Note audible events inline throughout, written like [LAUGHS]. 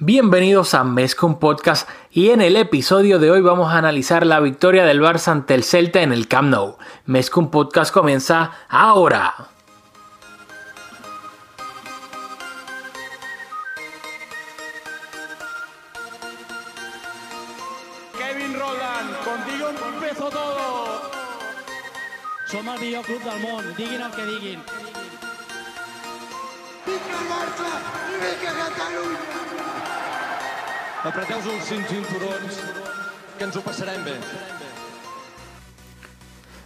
Bienvenidos a Mescon Podcast y en el episodio de hoy vamos a analizar la victoria del Barça ante el Celta en el Camp Nou. Mescon Podcast comienza ahora. Kevin Roland, contigo empezó todo. Som el millor club del món, diguin el que diguin. Vinga el Barça Catalunya! Apreteu els cinc cinturons, que ens ho passarem bé.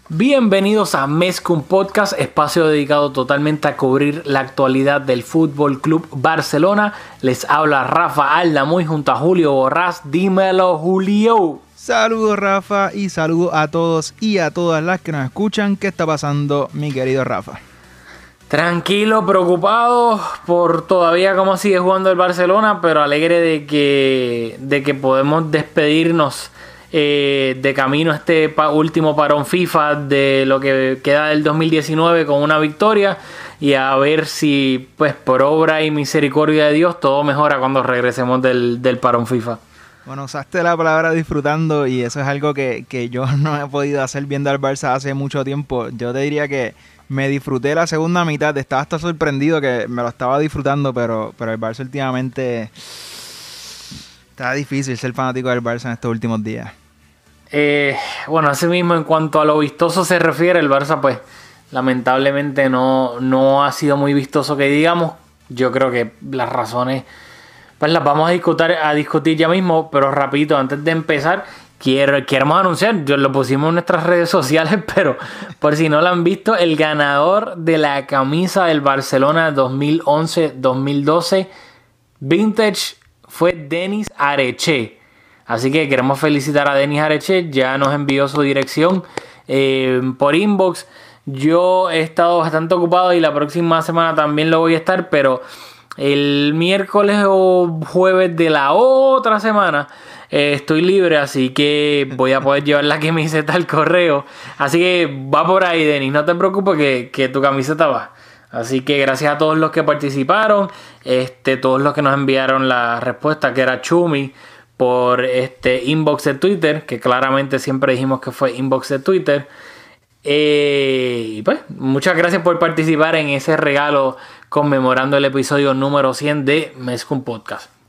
Bienvenidos a Mescon Podcast, espacio dedicado totalmente a cubrir la actualidad del Fútbol Club Barcelona. Les habla Rafa Aldamuy junto a Julio Borrás. Dímelo, Julio. Saludos Rafa y saludos a todos y a todas las que nos escuchan. ¿Qué está pasando, mi querido Rafa? Tranquilo, preocupado por todavía cómo sigue jugando el Barcelona, pero alegre de que, de que podemos despedirnos eh, de camino a este último parón FIFA de lo que queda del 2019 con una victoria y a ver si pues por obra y misericordia de Dios todo mejora cuando regresemos del, del parón FIFA. Bueno, usaste la palabra disfrutando y eso es algo que, que yo [LAUGHS] no he podido hacer viendo al Barça hace mucho tiempo. Yo te diría que me disfruté la segunda mitad. Estaba hasta sorprendido que me lo estaba disfrutando, pero, pero el Barça últimamente... Está difícil ser fanático del Barça en estos últimos días. Eh, bueno, así mismo en cuanto a lo vistoso se refiere, el Barça pues lamentablemente no, no ha sido muy vistoso que digamos. Yo creo que las razones pues las vamos a discutir, a discutir ya mismo, pero rapidito, antes de empezar, quiero, queremos anunciar, yo lo pusimos en nuestras redes sociales, [LAUGHS] pero por si no lo han visto, el ganador de la camisa del Barcelona 2011-2012 Vintage fue Denis Areche. Así que queremos felicitar a Denis Areche, ya nos envió su dirección eh, por inbox. Yo he estado bastante ocupado y la próxima semana también lo voy a estar, pero el miércoles o jueves de la otra semana eh, estoy libre, así que voy a poder llevar la camiseta al correo. Así que va por ahí, Denis, no te preocupes que, que tu camiseta va. Así que gracias a todos los que participaron, este, todos los que nos enviaron la respuesta, que era Chumi, por este inbox de Twitter, que claramente siempre dijimos que fue inbox de Twitter. Eh, y pues, muchas gracias por participar en ese regalo conmemorando el episodio número 100 de Mezcum Podcast.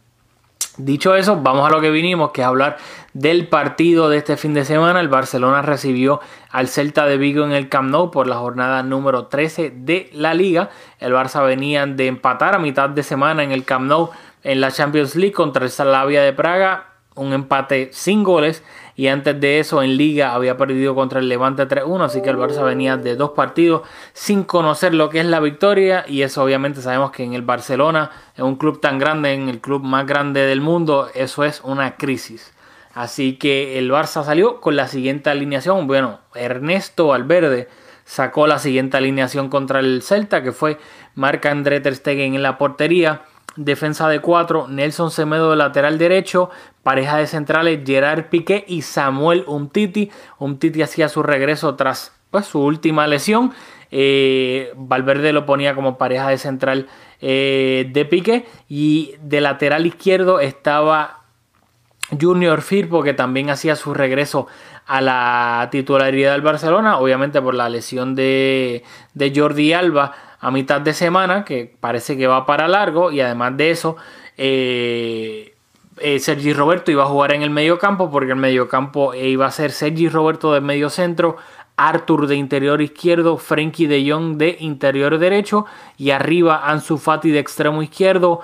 Dicho eso, vamos a lo que vinimos, que es hablar del partido de este fin de semana. El Barcelona recibió al Celta de Vigo en el Camp Nou por la jornada número 13 de la liga. El Barça venía de empatar a mitad de semana en el Camp Nou en la Champions League contra el Slavia de Praga, un empate sin goles. Y antes de eso en liga había perdido contra el Levante 3-1, así que el Barça venía de dos partidos sin conocer lo que es la victoria y eso obviamente sabemos que en el Barcelona, en un club tan grande, en el club más grande del mundo, eso es una crisis. Así que el Barça salió con la siguiente alineación, bueno, Ernesto Valverde sacó la siguiente alineación contra el Celta, que fue Marc André Ter Stegen en la portería, defensa de cuatro, Nelson Semedo de lateral derecho, pareja de centrales Gerard Piqué y Samuel Umtiti. Umtiti hacía su regreso tras pues, su última lesión. Eh, Valverde lo ponía como pareja de central eh, de Piqué y de lateral izquierdo estaba Junior Firpo que también hacía su regreso a la titularidad del Barcelona, obviamente por la lesión de, de Jordi Alba a mitad de semana, que parece que va para largo, y además de eso, eh, eh, Sergi Roberto iba a jugar en el medio campo, porque el medio campo iba a ser Sergi Roberto de medio centro, Arthur de interior izquierdo, Frenkie de Jong de interior derecho, y arriba Ansu Fati de extremo izquierdo,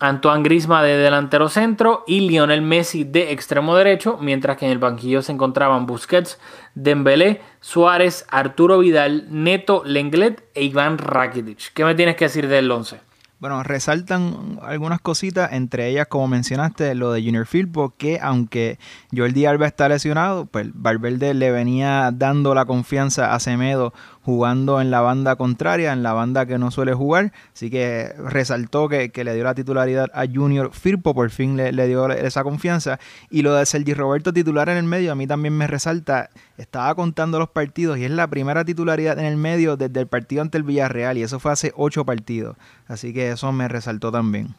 Antoine Grisma de delantero centro y Lionel Messi de extremo derecho, mientras que en el banquillo se encontraban Busquets, Dembélé, Suárez, Arturo Vidal, Neto, Lenglet e Iván Rakitic. ¿Qué me tienes que decir del 11? Bueno, resaltan algunas cositas, entre ellas, como mencionaste, lo de Junior Firpo, que aunque Jordi Alba está lesionado, pues Valverde le venía dando la confianza a Semedo jugando en la banda contraria, en la banda que no suele jugar. Así que resaltó que, que le dio la titularidad a Junior Firpo, por fin le, le, dio esa confianza. Y lo de Sergi Roberto titular en el medio, a mí también me resalta. Estaba contando los partidos y es la primera titularidad en el medio desde el partido ante el Villarreal, y eso fue hace ocho partidos. Así que eso me resaltó también.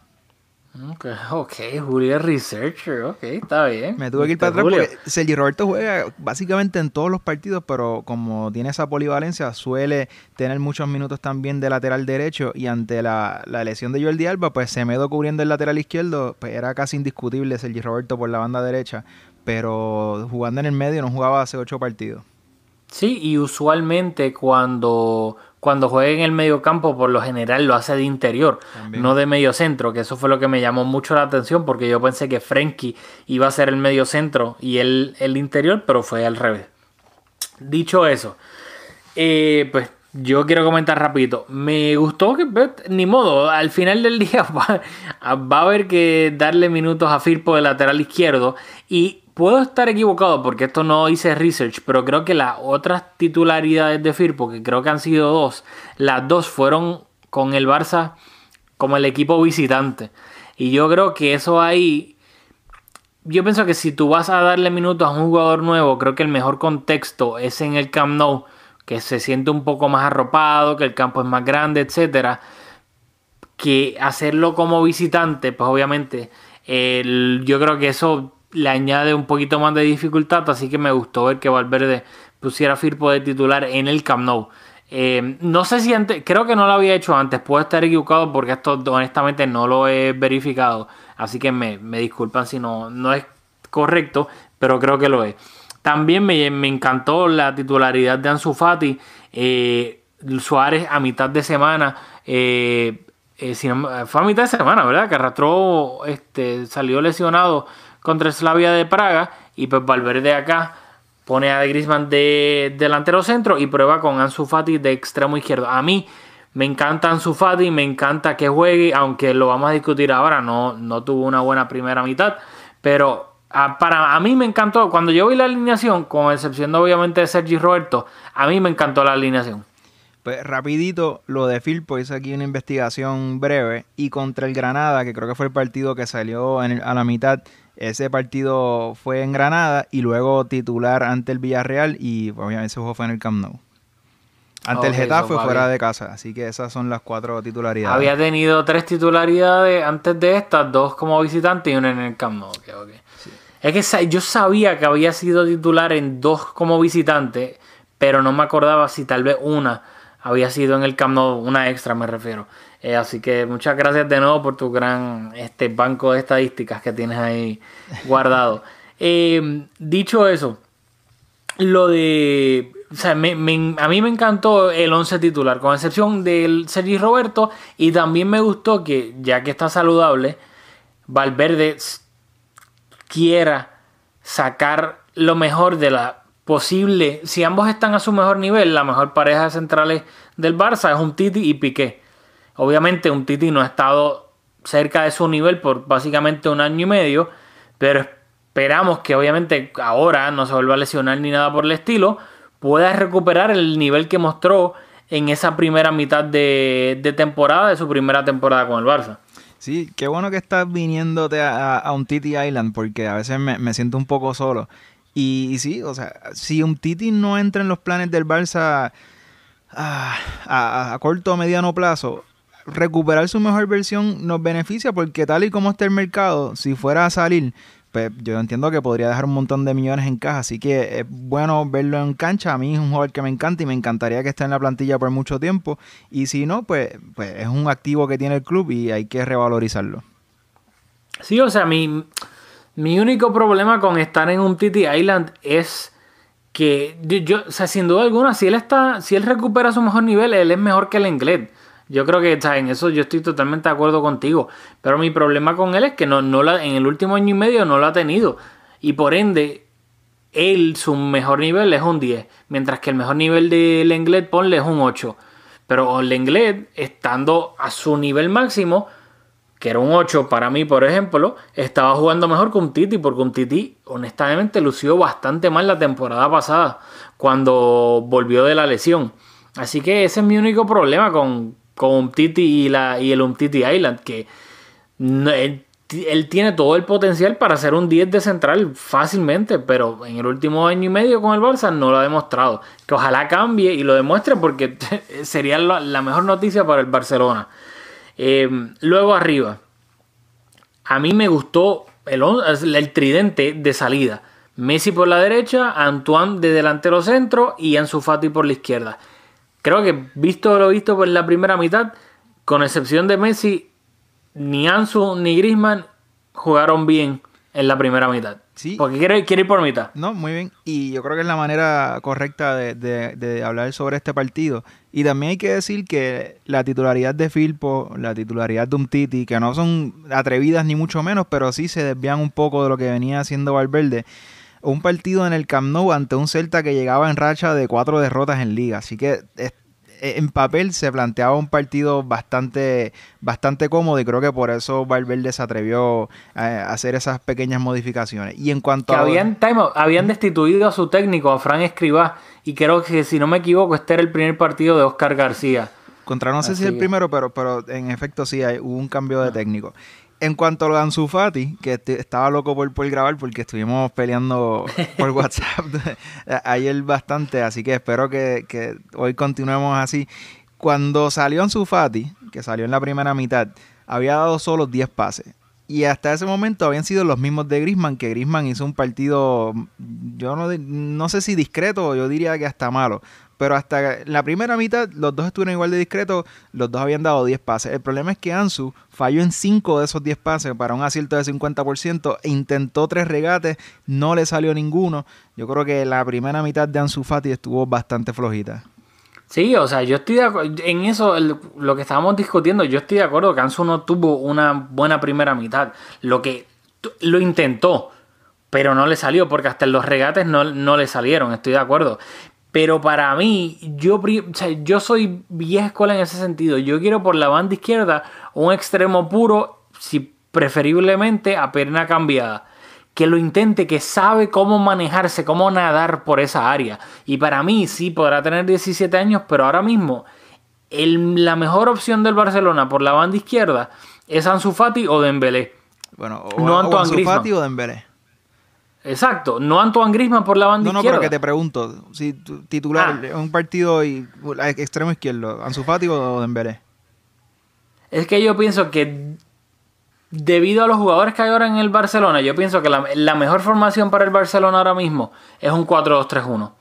Ok, ok, Julio es researcher, ok, está bien. Me tuve que ir para atrás Julio. porque Sergi Roberto juega básicamente en todos los partidos, pero como tiene esa polivalencia, suele tener muchos minutos también de lateral derecho y ante la, la lesión de Jordi Alba, pues Semedo cubriendo el lateral izquierdo, pues era casi indiscutible Sergi Roberto por la banda derecha, pero jugando en el medio no jugaba hace ocho partidos. Sí, y usualmente cuando, cuando juega en el medio campo, por lo general lo hace de interior, También. no de medio centro, que eso fue lo que me llamó mucho la atención, porque yo pensé que Frenkie iba a ser el medio centro y él el interior, pero fue al revés. Dicho eso, eh, pues yo quiero comentar rapidito. Me gustó que, pues, ni modo, al final del [LAUGHS] día va, va a haber que darle minutos a Firpo de lateral izquierdo. Y puedo estar equivocado porque esto no hice research, pero creo que las otras titularidades de Firpo, que creo que han sido dos, las dos fueron con el Barça como el equipo visitante. Y yo creo que eso ahí yo pienso que si tú vas a darle minutos a un jugador nuevo, creo que el mejor contexto es en el Camp Nou, que se siente un poco más arropado, que el campo es más grande, etcétera. Que hacerlo como visitante, pues obviamente, yo creo que eso le añade un poquito más de dificultad, así que me gustó ver que Valverde pusiera a Firpo de titular en el Camp Nou. Eh, no sé si antes, creo que no lo había hecho antes, puedo estar equivocado porque esto honestamente no lo he verificado, así que me, me disculpan si no, no es correcto, pero creo que lo es. También me, me encantó la titularidad de Ansu Fati, eh, Suárez a mitad de semana, eh, si no- fue a mitad de semana, ¿verdad? Que arrastró, este, salió lesionado contra Slavia de Praga y pues Valverde acá pone a Griezmann de delantero centro y prueba con Ansu Fati de extremo izquierdo. A mí me encanta Ansu Fati, me encanta que juegue, aunque lo vamos a discutir ahora, no, no tuvo una buena primera mitad, pero a, para a mí me encantó, cuando yo vi la alineación, con excepción obviamente de Sergi Roberto, a mí me encantó la alineación. Pues rapidito, lo de Firpo, hice aquí una investigación breve y contra el Granada, que creo que fue el partido que salió a la mitad, ese partido fue en Granada y luego titular ante el Villarreal y obviamente ese juego fue en el Camp Nou. Ante el Ok, Getafe va fuera de casa, así que esas son las cuatro titularidades. Había tenido tres titularidades antes de estas, dos como visitante y una en el Camp Nou. Es que yo sabía que había sido titular en dos como visitante, pero no me acordaba si tal vez una había sido en el Camp Nou, una extra me refiero. Eh, así que muchas gracias de nuevo por tu gran este banco de estadísticas que tienes ahí guardado. [LAUGHS] Eh, dicho eso, lo de. O sea, me- me- a mí me encantó el 11 titular, con excepción del Sergi Roberto. Y también me gustó que, ya que está saludable, Valverde quiera sacar lo mejor de la posible. Si ambos están a su mejor nivel, la mejor pareja de centrales del Barça es un Titi y Piqué. Obviamente, un Titi no ha estado cerca de su nivel por básicamente un año y medio, pero esperamos que obviamente ahora no se vuelva a lesionar ni nada por el estilo, pueda recuperar el nivel que mostró en esa primera mitad de, temporada, de su primera temporada con el Barça. Sí, qué bueno que estás viniéndote a, a un Titi Island porque a veces me, me siento un poco solo. Y, sí, o sea, si un Titi no entra en los planes del Barça ah, a, a corto o mediano plazo, recuperar su mejor versión nos beneficia porque tal y como está el mercado, si fuera a salir, pues yo entiendo que podría dejar un montón de millones en caja, así que es bueno verlo en cancha. A mí es un jugador que me encanta y me encantaría que esté en la plantilla por mucho tiempo. Y si no, pues, pues es un activo que tiene el club y hay que revalorizarlo. Sí, o sea, mi, mi único problema con estar en un Titi Island es que yo, o sea, sin duda alguna, si él está, si él recupera su mejor nivel, él es mejor que el inglés. Yo creo que sea, en eso yo estoy totalmente de acuerdo contigo. Pero mi problema con él es que no, no la, en el último año y medio no lo ha tenido. Y por ende, él, su mejor nivel es un 10. Mientras que el mejor nivel del inglés, ponle, es un 8. Pero el inglés, estando a su nivel máximo, que era un 8 para mí, por ejemplo, estaba jugando mejor un Titi, porque un Titi, honestamente, lució bastante mal la temporada pasada, cuando volvió de la lesión. Así que ese es mi único problema con, con Umtiti y, la, y el Umtiti Island, que él, él tiene todo el potencial para ser un 10 de central fácilmente, pero en el último año y medio con el Barça no lo ha demostrado. Que ojalá cambie y lo demuestre porque [LAUGHS] sería la, mejor noticia para el Barcelona. Eh, luego arriba. a mí me gustó el, el tridente de salida. Messi por la derecha, Antoine de delantero centro y Ansu Fati por la izquierda. Creo que visto lo visto por la primera mitad, con excepción de Messi, ni Ansu ni Griezmann jugaron bien en la primera mitad. Sí. Porque quiere, quiere ir por mitad. No, muy bien. Y yo creo que es la manera correcta de, de- de hablar sobre este partido. Y también hay que decir que la titularidad de Filpo, la titularidad de Umtiti, que no son atrevidas ni mucho menos, pero sí se desvían un poco de lo que venía haciendo Valverde. Un partido en el Camp Nou ante un Celta que llegaba en racha de cuatro derrotas en liga. Así que es- en papel se planteaba un partido bastante, bastante cómodo y creo que por eso Valverde se atrevió a hacer esas pequeñas modificaciones. Y en cuanto Que a... habían, time out, habían destituido a su técnico, a Fran Escribá, y creo que si no me equivoco, este era el primer partido de Oscar García. Contra no sé Así si el que- primero, pero, pero en efecto sí hay, hubo un cambio de técnico. En cuanto a lo de Ansu Fati, que estaba loco por, por grabar porque estuvimos peleando [LAUGHS] por WhatsApp ayer bastante, así que espero que, que hoy continuemos así. Cuando salió Ansu Fati, que salió en la primera mitad, había dado solo 10 pases. Y hasta ese momento habían sido los mismos de Grisman, que Grisman hizo un partido, yo no, no sé si discreto, yo diría que hasta malo. Pero hasta la primera mitad los dos estuvieron igual de discretos, los dos habían dado 10 pases. El problema es que Ansu falló en 5 de esos 10 pases para un acierto de 50%, e intentó tres regates, no le salió ninguno. Yo creo que la primera mitad de Ansu Fati estuvo bastante flojita. Sí, o sea, yo estoy de acuerdo, en eso, lo que estábamos discutiendo, yo estoy de acuerdo que Ansu no tuvo una buena primera mitad. Lo que lo intentó, pero no le salió, porque hasta los regates no, no le salieron, estoy de acuerdo. Pero para mí, yo, o sea, yo soy vieja escuela en ese sentido. Yo quiero por la banda izquierda un extremo puro, si preferiblemente a pierna cambiada. Que lo intente, que sabe cómo manejarse, cómo nadar por esa área. Y para mí, sí, podrá tener 17 años, pero ahora mismo el- la mejor opción del Barcelona por la banda izquierda es Ansu Fati o Dembélé. Bueno, o, No o Antoine Ansu Griezmann. Fati o Dembélé. Exacto, no Antoine Griezmann por la banda No, no, izquierda. pero que te pregunto, si tu- titular Ah. un partido y extremo izquierdo, Ansu Fati o Dembélé. Es que yo pienso que debido a los jugadores que hay ahora en el Barcelona, yo pienso que la, la mejor formación para el Barcelona ahora mismo es un 4-2-3-1.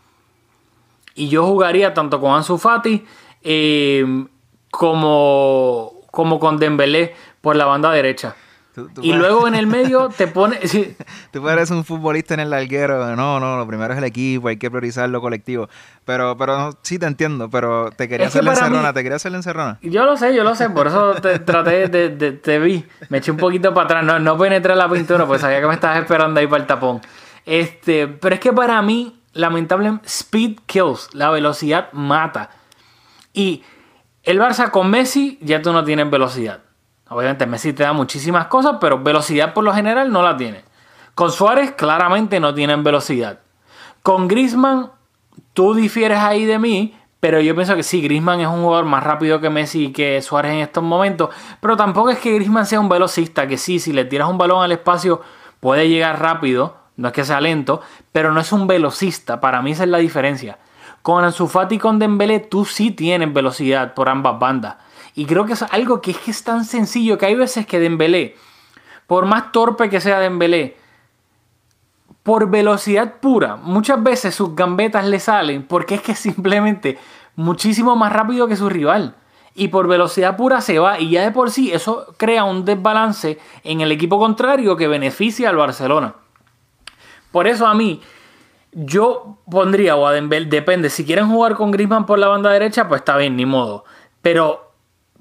Y yo jugaría tanto con Ansu Fati eh, como, como con Dembélé por la banda derecha. Tú- tú Y puedes- luego en el medio te pone... sí, [LAUGHS] Tú eres un futbolista en el larguero. No, no, lo primero es el equipo, hay que priorizar lo colectivo. Pero, pero no, sí te entiendo, pero te quería hacer la encerrona, mí- te quería hacer la encerrona. Yo lo sé, yo lo sé, por eso te [LAUGHS] traté de, de- te vi, me eché un poquito para atrás, no, no penetré la pintura, pues sabía que me estabas esperando ahí para el tapón. Este, pero es que para mí, lamentablemente, speed kills, la velocidad mata. Y el Barça con Messi ya tú no tienes velocidad. Obviamente Messi te da muchísimas cosas, pero velocidad por lo general no la tiene. Con Suárez claramente no tienen velocidad. Con Griezmann tú difieres ahí de mí, pero yo pienso que sí, Griezmann es un jugador más rápido que Messi y que Suárez en estos momentos, pero tampoco es que Griezmann sea un velocista, que sí, si le tiras un balón al espacio puede llegar rápido, no es que sea lento, pero no es un velocista, para mí esa es la diferencia. Con Ansu Fati y con Dembélé tú sí tienes velocidad por ambas bandas. Y creo que es algo que es que es tan sencillo que hay veces que Dembélé, por más torpe que sea Dembélé, por velocidad pura, muchas veces sus gambetas le salen porque es que simplemente muchísimo más rápido que su rival. Y por velocidad pura se va. Y ya de por sí eso crea un desbalance en el equipo contrario que beneficia al Barcelona. Por eso a mí, yo pondría o a Dembélé, depende, si quieren jugar con Griezmann por la banda derecha, pues está bien, ni modo. Pero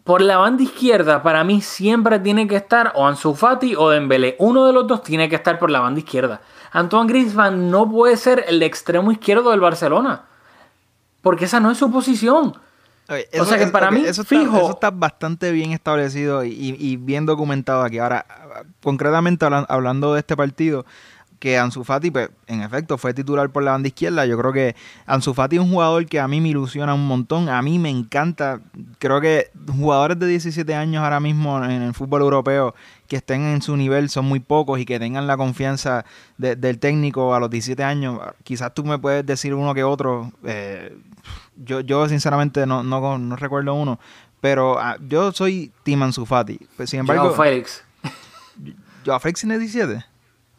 por la banda izquierda, para mí siempre tiene que estar o Ansu Fati o Dembélé. Uno de los dos tiene que estar por la banda izquierda. Antoine Griezmann no puede ser el extremo izquierdo del Barcelona. Porque esa no es su posición. Oye, O sea que para mí, eso está, fijo- eso está bastante bien establecido y, y- bien documentado aquí. Ahora, concretamente hablan- hablando de este partido, que Ansu Fati, pues, en efecto, fue titular por la banda izquierda. Yo creo que Ansu Fati es un jugador que a mí me ilusiona un montón. A mí me encanta. Creo que jugadores de 17 años ahora mismo en el fútbol europeo que estén en su nivel son muy pocos y que tengan la confianza de- del técnico a los 17 años. Quizás tú me puedes decir uno que otro. eh, yo, yo sinceramente no, no, no recuerdo uno. Pero ah, yo soy Team Ansu Fati. Pues, sin embargo, Joao Félix. Joao Félix tiene 17.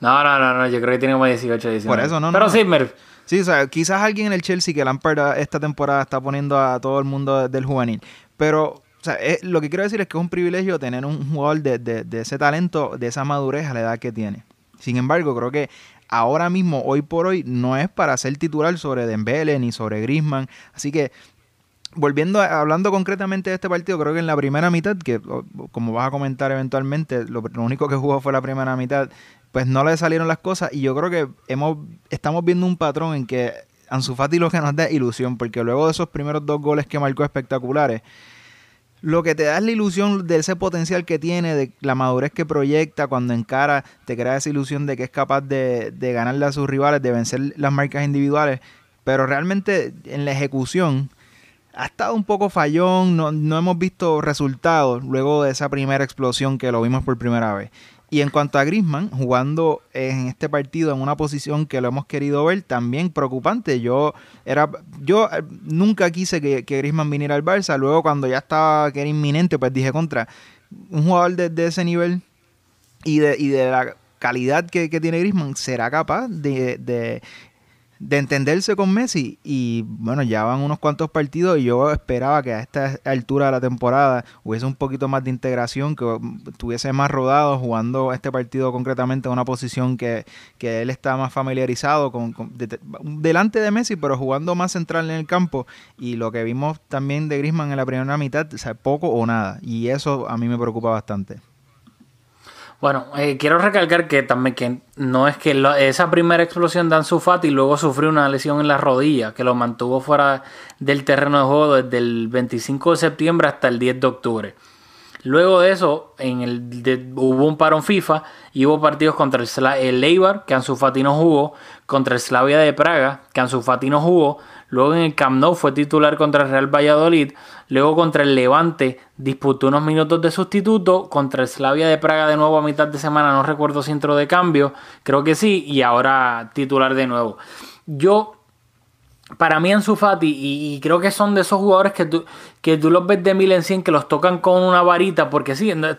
No, no, no, no, yo creo que tiene como 18, 19. Por eso, no, Pero no. sí, me- Sí, o sea, quizás alguien en el Chelsea que Lampard esta temporada está poniendo a todo el mundo del juvenil. Pero, o sea, es- lo que quiero decir es que es un privilegio tener un jugador de, de- de ese talento, de esa madurez a la edad que tiene. Sin embargo, creo que ahora mismo, hoy por hoy, no es para ser titular sobre Dembele ni sobre Griezmann. Así que, volviendo a- hablando concretamente de este partido, creo que en la primera mitad, que como vas a comentar eventualmente, lo, lo único que jugó fue la primera mitad, pues no le salieron las cosas y yo creo que hemos estamos viendo un patrón en que Ansu Fati lo que nos da ilusión, porque luego de esos primeros dos goles que marcó espectaculares, lo que te da es la ilusión de ese potencial que tiene, de la madurez que proyecta cuando encara, te crea esa ilusión de que es capaz de, de ganarle a sus rivales, de vencer las marcas individuales, pero realmente en la ejecución ha estado un poco fallón, no, no hemos visto resultados luego de esa primera explosión que lo vimos por primera vez. Y en cuanto a Griezmann, jugando en este partido en una posición que lo hemos querido ver, también preocupante. Yo era yo eh, nunca quise que, que Griezmann viniera al Barça. Luego cuando ya estaba que era inminente, pues dije contra un jugador de, ese nivel y de, y de la calidad que, tiene Griezmann, será capaz de, de entenderse con Messi. Y bueno, ya van unos cuantos partidos y yo esperaba que a esta altura de la temporada hubiese un poquito más de integración, que estuviese más rodado jugando este partido concretamente en una posición que, que él está más familiarizado con, con- de- delante de Messi, pero jugando más central en el campo. Y lo que vimos también de Griezmann en la primera mitad, o poco o nada. Y eso a mí me preocupa bastante. Bueno, eh, quiero recalcar que también que no es que esa primera explosión de Ansu Fati luego sufrió una lesión en la rodilla que lo mantuvo fuera del terreno de juego desde el 25 de septiembre hasta el 10 de octubre. Luego de eso, en el de- hubo un parón FIFA y hubo partidos contra el, el Eibar, que Ansu Fati no jugó, contra el Slavia de Praga, que Ansu Fati no jugó, luego en el Camp Nou fue titular contra el Real Valladolid, luego contra el Levante disputó unos minutos de sustituto, contra el Slavia de Praga de nuevo a mitad de semana, no recuerdo si entró de cambio, creo que sí, y ahora titular de nuevo. Yo para mí Ansu Fati, y, creo que son de esos jugadores que tú, que tú los ves de mil en cien, que los tocan con una varita, porque sí, no,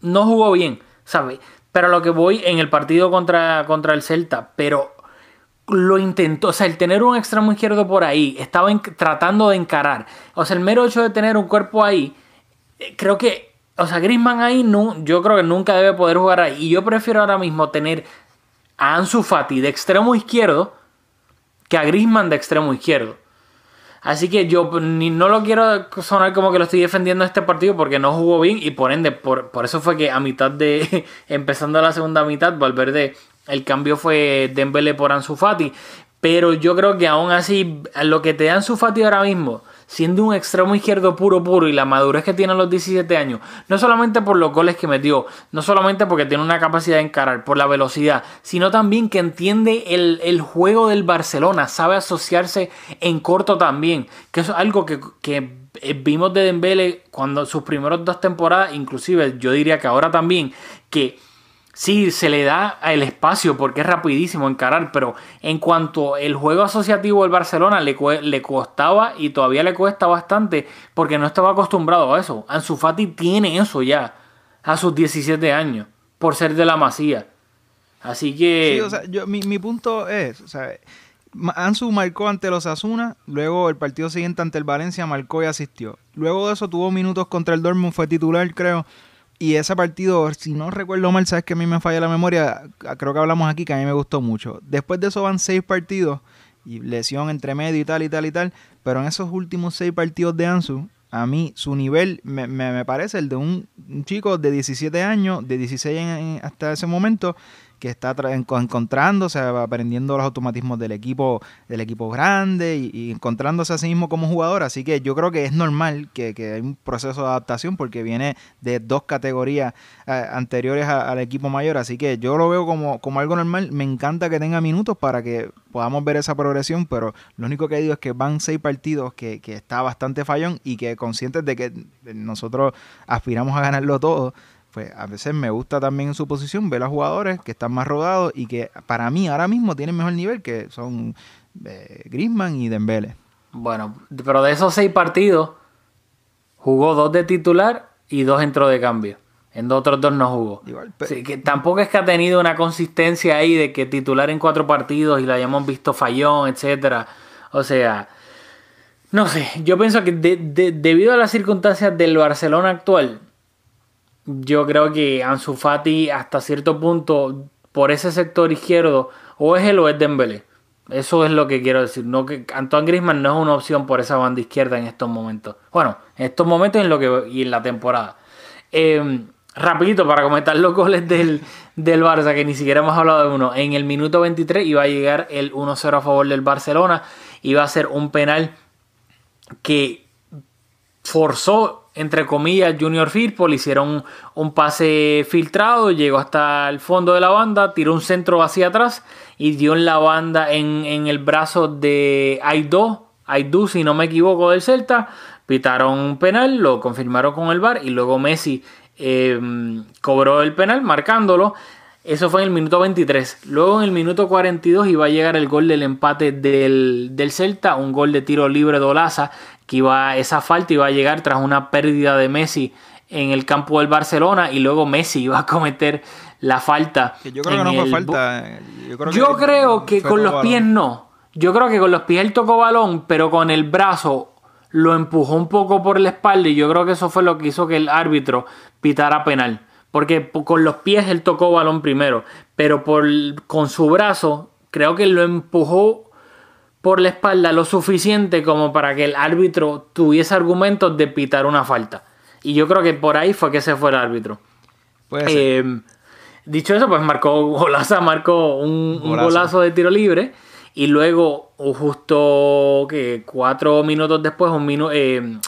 no jugó bien, ¿sabes? Pero lo que voy en el partido contra, contra el Celta, pero lo intentó, o sea, el tener un extremo izquierdo por ahí, estaba tratando de encarar, o sea, el mero hecho de tener un cuerpo ahí, eh, creo que, o sea, Griezmann ahí, no, yo creo que nunca debe poder jugar ahí, y yo prefiero ahora mismo tener a Ansu Fati de extremo izquierdo, que a Griezmann de extremo izquierdo. Así que yo no lo quiero sonar como que lo estoy defendiendo en este partido porque no jugó bien y por ende, por, por eso fue que a mitad de, [LAUGHS] empezando la segunda mitad, Valverde, el cambio fue Dembele por Ansu Fati. Pero yo creo que aún así, lo que te da Ansu Fati ahora mismo, siendo un extremo izquierdo puro puro y la madurez que tiene a los 17 años, no solamente por los goles que metió, no solamente porque tiene una capacidad de encarar, por la velocidad, sino también que entiende el, el juego del Barcelona, sabe asociarse en corto también, que es algo que, que vimos de Dembele cuando sus primeros dos temporadas, inclusive yo diría que ahora también, que Sí, se le da el espacio porque es rapidísimo encarar, pero en cuanto el juego asociativo del Barcelona le, le costaba y todavía le cuesta bastante porque no estaba acostumbrado a eso. Ansu Fati tiene eso ya a sus 17 años por ser de la Masía. Así que Sí, o sea, yo, mi, mi punto es, Ansu marcó ante los Asuna, luego el partido siguiente ante el Valencia marcó y asistió. Luego de eso tuvo minutos contra el Dortmund, fue titular creo. Y ese partido, si no recuerdo mal, sabes que a mí me falla la memoria, creo que hablamos aquí que a mí me gustó mucho. Después de eso van seis partidos, y lesión entre medio y tal y tal y tal, pero en esos últimos seis partidos de Ansu, a mí su nivel me, me- me parece el de un, chico de 17 años, de 16 en- en- hasta ese momento, que está encontrándose, aprendiendo los automatismos del equipo, del equipo grande y, encontrándose a sí mismo como jugador. Así que yo creo que es normal que, que hay un proceso de adaptación porque viene de dos categorías eh, anteriores al equipo mayor. Así que yo lo veo como, como algo normal. Me encanta que tenga minutos para que podamos ver esa progresión, pero lo único que digo es que van seis partidos que, que está bastante fallón y que conscientes de que nosotros aspiramos a ganarlo todo pues a veces me gusta también en su posición ver a jugadores que están más rodados y que para mí ahora mismo tienen mejor nivel que son eh, Griezmann y Dembele. Bueno, pero de esos seis partidos, jugó dos de titular y dos entró de cambio. En otros dos no jugó. Igual, pe- Sí, que tampoco es que ha tenido una consistencia ahí de que titular en cuatro partidos y lo hayamos visto fallón, etcétera. O sea, no sé, yo pienso que de- de- debido a las circunstancias del Barcelona actual, yo creo que Ansu Fati hasta cierto punto por ese sector izquierdo o es él o es Dembélé. Eso es lo que quiero decir. No que Antoine Griezmann no es una opción por esa banda izquierda en estos momentos. Bueno, en estos momentos y en lo que y en la temporada. Eh, rapidito para comentar los goles del, del Barça, que ni siquiera hemos hablado de uno. En el minuto 23 iba a llegar el 1-0 a favor del Barcelona. Iba a ser un penal que forzó, entre comillas, Junior Firpo, le hicieron un, pase filtrado, llegó hasta el fondo de la banda, tiró un centro hacia atrás y dio en la banda en, en el brazo de Aidó, Aidú, si no me equivoco, del Celta, pitaron un penal, lo confirmaron con el VAR y luego Messi eh, cobró el penal marcándolo. Eso fue en el minuto 23. Luego en el minuto 42 iba a llegar el gol del empate del, del Celta, un gol de tiro libre de Olaza, que iba, esa falta iba a llegar tras una pérdida de Messi en el campo del Barcelona y luego Messi iba a cometer la falta. yo creo que en no fue el falta. Yo creo yo creo que fue con los balón. pies no. Yo creo que con los pies él tocó balón, pero con el brazo lo empujó un poco por la espalda y yo creo que eso fue lo que hizo que el árbitro pitara penal. Porque con los pies él tocó balón primero, pero por, con su brazo creo que lo empujó por la espalda lo suficiente como para que el árbitro tuviese argumentos de pitar una falta. Y yo creo que por ahí fue que se fue el árbitro. Puede ser. Eh, dicho eso, pues marcó Golaza, marcó un, un Golazo. de tiro libre. Y luego, justo que cuatro minutos después, un minu- eh,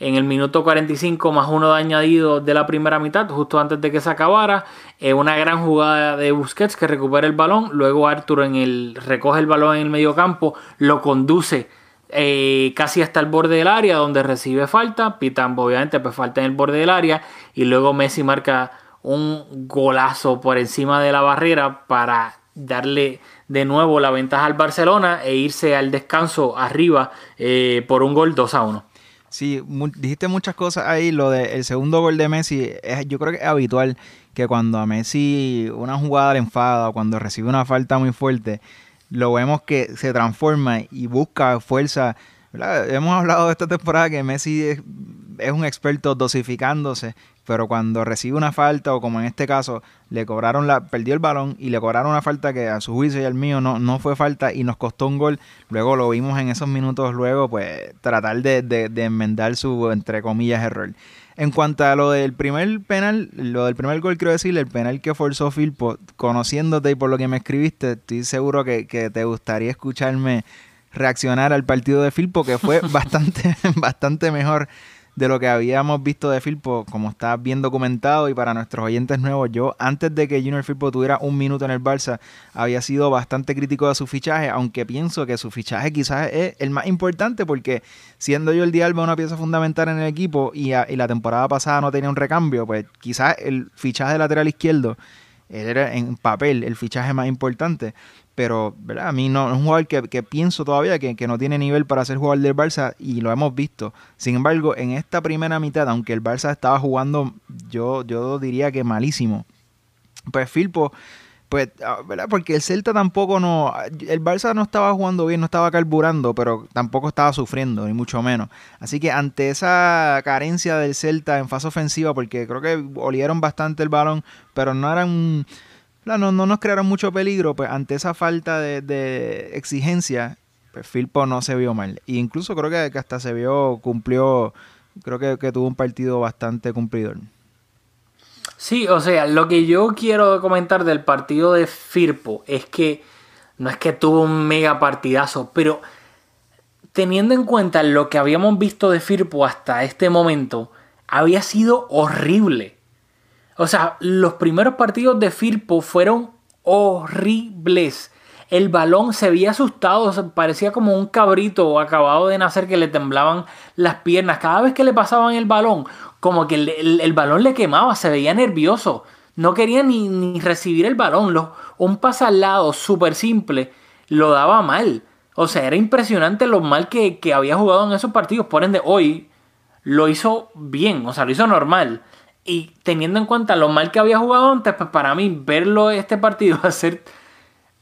en el minuto 45 más uno de añadido de la primera mitad, justo antes de que se acabara, eh, una gran jugada de Busquets que recupera el balón. Luego Arturo en el, recoge el balón en el medio campo, lo conduce eh, casi hasta el borde del área donde recibe falta. Pitan, obviamente, pues falta en el borde del área. Y luego Messi marca un golazo por encima de la barrera para darle de nuevo la ventaja al Barcelona e irse al descanso arriba eh, por un gol 2 a 1. Sí, mu- dijiste muchas cosas ahí. Lo del segundo gol de Messi, es, yo creo que es habitual que cuando a Messi una jugada le enfada o cuando recibe una falta muy fuerte, lo vemos que se transforma y busca fuerza. Hemos hablado de esta temporada que Messi es, es un experto dosificándose, pero cuando recibe una falta o como en este caso le cobraron la perdió el balón y le cobraron una falta que a su juicio y al mío no, no fue falta y nos costó un gol luego lo vimos en esos minutos luego pues tratar de, de- de enmendar su entre comillas error. En cuanto a lo del primer penal lo del primer gol quiero decirle el penal que forzó Filpo conociéndote y por lo que me escribiste estoy seguro que, que te gustaría escucharme reaccionar al partido de Filpo que fue [LAUGHS] bastante bastante mejor de lo que habíamos visto de Filpo, como está bien documentado y para nuestros oyentes nuevos, yo antes de que Junior Filpo tuviera un minuto en el Barça, había sido bastante crítico de su fichaje, aunque pienso que su fichaje quizás es el más importante porque siendo yo el Alba una pieza fundamental en el equipo y, y la temporada pasada no tenía un recambio, pues quizás el fichaje de lateral izquierdo era en papel el fichaje más importante. Pero, ¿verdad? A mí no es un jugador que, que pienso todavía que, que no tiene nivel para ser jugador del Barça y lo hemos visto. Sin embargo, en esta primera mitad, aunque el Barça estaba jugando, yo, yo diría que malísimo, pues Filpo, pues, ah, ¿verdad? Porque el Celta tampoco no. El Barça no estaba jugando bien, no estaba carburando, pero tampoco estaba sufriendo, ni mucho menos. Así que ante esa carencia del Celta en fase ofensiva, porque creo que olieron bastante el balón, pero no eran. No, no, no nos crearon mucho peligro, pues ante esa falta de, exigencia, pues Filpo no se vio mal. E incluso creo que, que hasta se vio, cumplió, creo que, que tuvo un partido bastante cumplidor. Sí, o sea, lo que yo quiero comentar del partido de Firpo es que no es que tuvo un mega partidazo, pero teniendo en cuenta lo que habíamos visto de Firpo hasta este momento, había sido horrible. O sea, los primeros partidos de Firpo fueron horribles. El balón se veía asustado, parecía como un cabrito acabado de nacer que le temblaban las piernas. Cada vez que le pasaban el balón, como que el balón le quemaba, se veía nervioso. No quería ni, ni recibir el balón. Lo- un pase al lado súper simple lo daba mal. O sea, era impresionante lo mal que, que había jugado en esos partidos. Por ende, hoy lo hizo bien, o sea, lo hizo normal. Y teniendo en cuenta lo mal que había jugado antes, pues para mí verlo este partido [LAUGHS] hacer,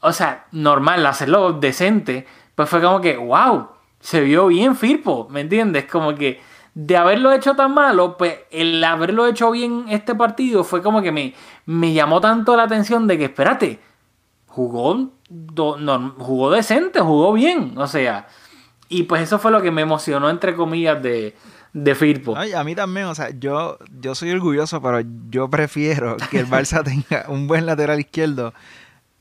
o sea, normal, hacerlo decente, pues fue como que, wow, se vio bien Firpo, ¿me entiendes? Como que de haberlo hecho tan malo, pues el haberlo hecho bien este partido fue como que me, me llamó tanto la atención de que, espérate, jugó, no, jugó decente, jugó bien, o sea, y pues eso fue lo que me emocionó, entre comillas, de, de Firpo. Ay, a mí también, o sea, yo, yo soy orgulloso, pero yo prefiero que el Barça [LAUGHS] tenga un buen lateral izquierdo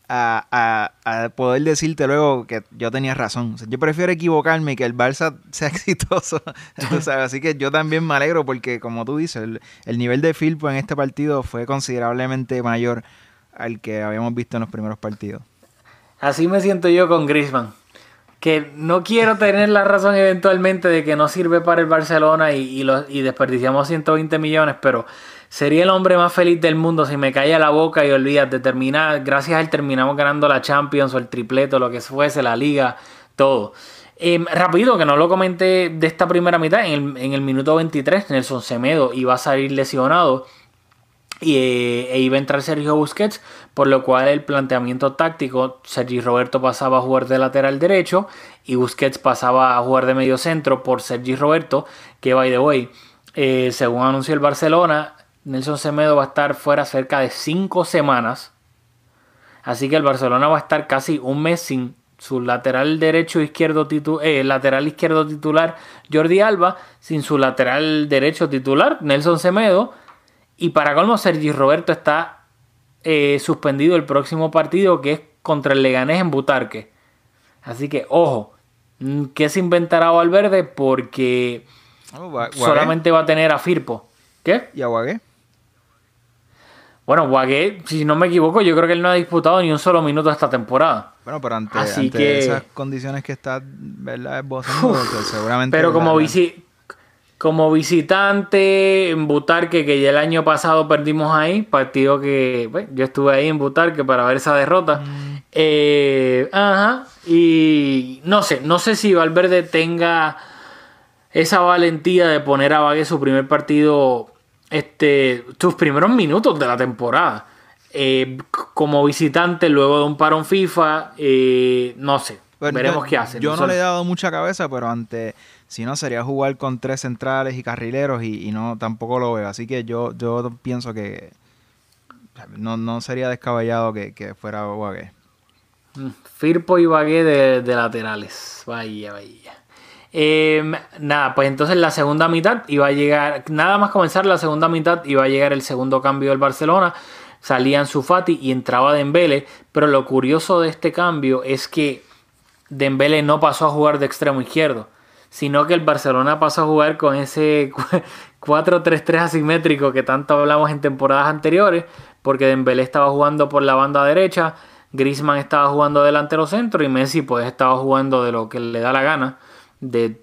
a, poder decirte luego que yo tenía razón. yo prefiero equivocarme y que el Barça [LAUGHS] sea exitoso. [LAUGHS] así que yo también me alegro porque, como tú dices, el, nivel de Firpo en este partido fue considerablemente mayor al que habíamos visto en los primeros partidos. Así me siento yo con Griezmann que no quiero tener la razón eventualmente de que no sirve para el Barcelona y, y, desperdiciamos 120 millones, pero sería el hombre más feliz del mundo si me caía la boca y olvídate, terminar, gracias a él terminamos ganando la Champions o el tripleto, lo que fuese, la liga, todo. Eh, rápido, que no lo comenté de esta primera mitad, en el, en el minuto 23 Nelson Semedo iba a salir lesionado y, eh, e iba a entrar Sergio Busquets, por lo cual el planteamiento táctico, Sergi Roberto pasaba a jugar de lateral derecho y Busquets pasaba a jugar de medio centro por Sergi Roberto, que by the way, eh, según anunció el Barcelona, Nelson Semedo va a estar fuera cerca de 5 semanas, así que el Barcelona va a estar casi un mes sin su lateral derecho izquierdo eh, lateral izquierdo titular Jordi Alba, sin su lateral derecho titular Nelson Semedo, y para colmo, Sergi Roberto está eh, suspendido el próximo partido que es contra el Leganés en Butarque. Así que, ojo, mm, ¿qué se inventará Valverde? Porque oh, solamente va a tener a Firpo. ¿Qué? ¿Y a Guagué? Bueno, Guagué, si no me equivoco, yo creo que él no ha disputado ni un solo minuto esta temporada. Bueno, pero ante, esas condiciones que está, ¿verdad? seguramente... Pero como, visi como visitante en Butarque, que ya el año pasado perdimos ahí, partido que yo estuve ahí en Butarque para ver esa derrota. Mm. Eh, ajá, y no sé, no sé si Valverde tenga esa valentía de poner a Vague su primer partido, este, sus primeros minutos de la temporada. Eh, como visitante luego de un parón FIFA, eh, no sé, veremos qué hace. Yo no le he dado mucha cabeza, pero ante si no, sería jugar con tres centrales y carrileros y, no tampoco lo veo. Así que yo, yo pienso que no, sería descabellado que, fuera Bagué. Mm, Firpo y Bagué de, laterales. Vaya, vaya. Em, nada, pues entonces la segunda mitad iba a llegar, nada más comenzar la segunda mitad iba a llegar el segundo cambio del Barcelona. Salían Sufati y entraba Dembele, pero lo curioso de este cambio es que Dembele no pasó a jugar de extremo izquierdo sino que el Barcelona pasó a jugar con ese [LAUGHS] 4-3-3 asimétrico que tanto hablamos en temporadas anteriores, porque Dembélé estaba jugando por la banda derecha, Griezmann estaba jugando delantero centro y Messi pues estaba jugando de lo que le da la gana de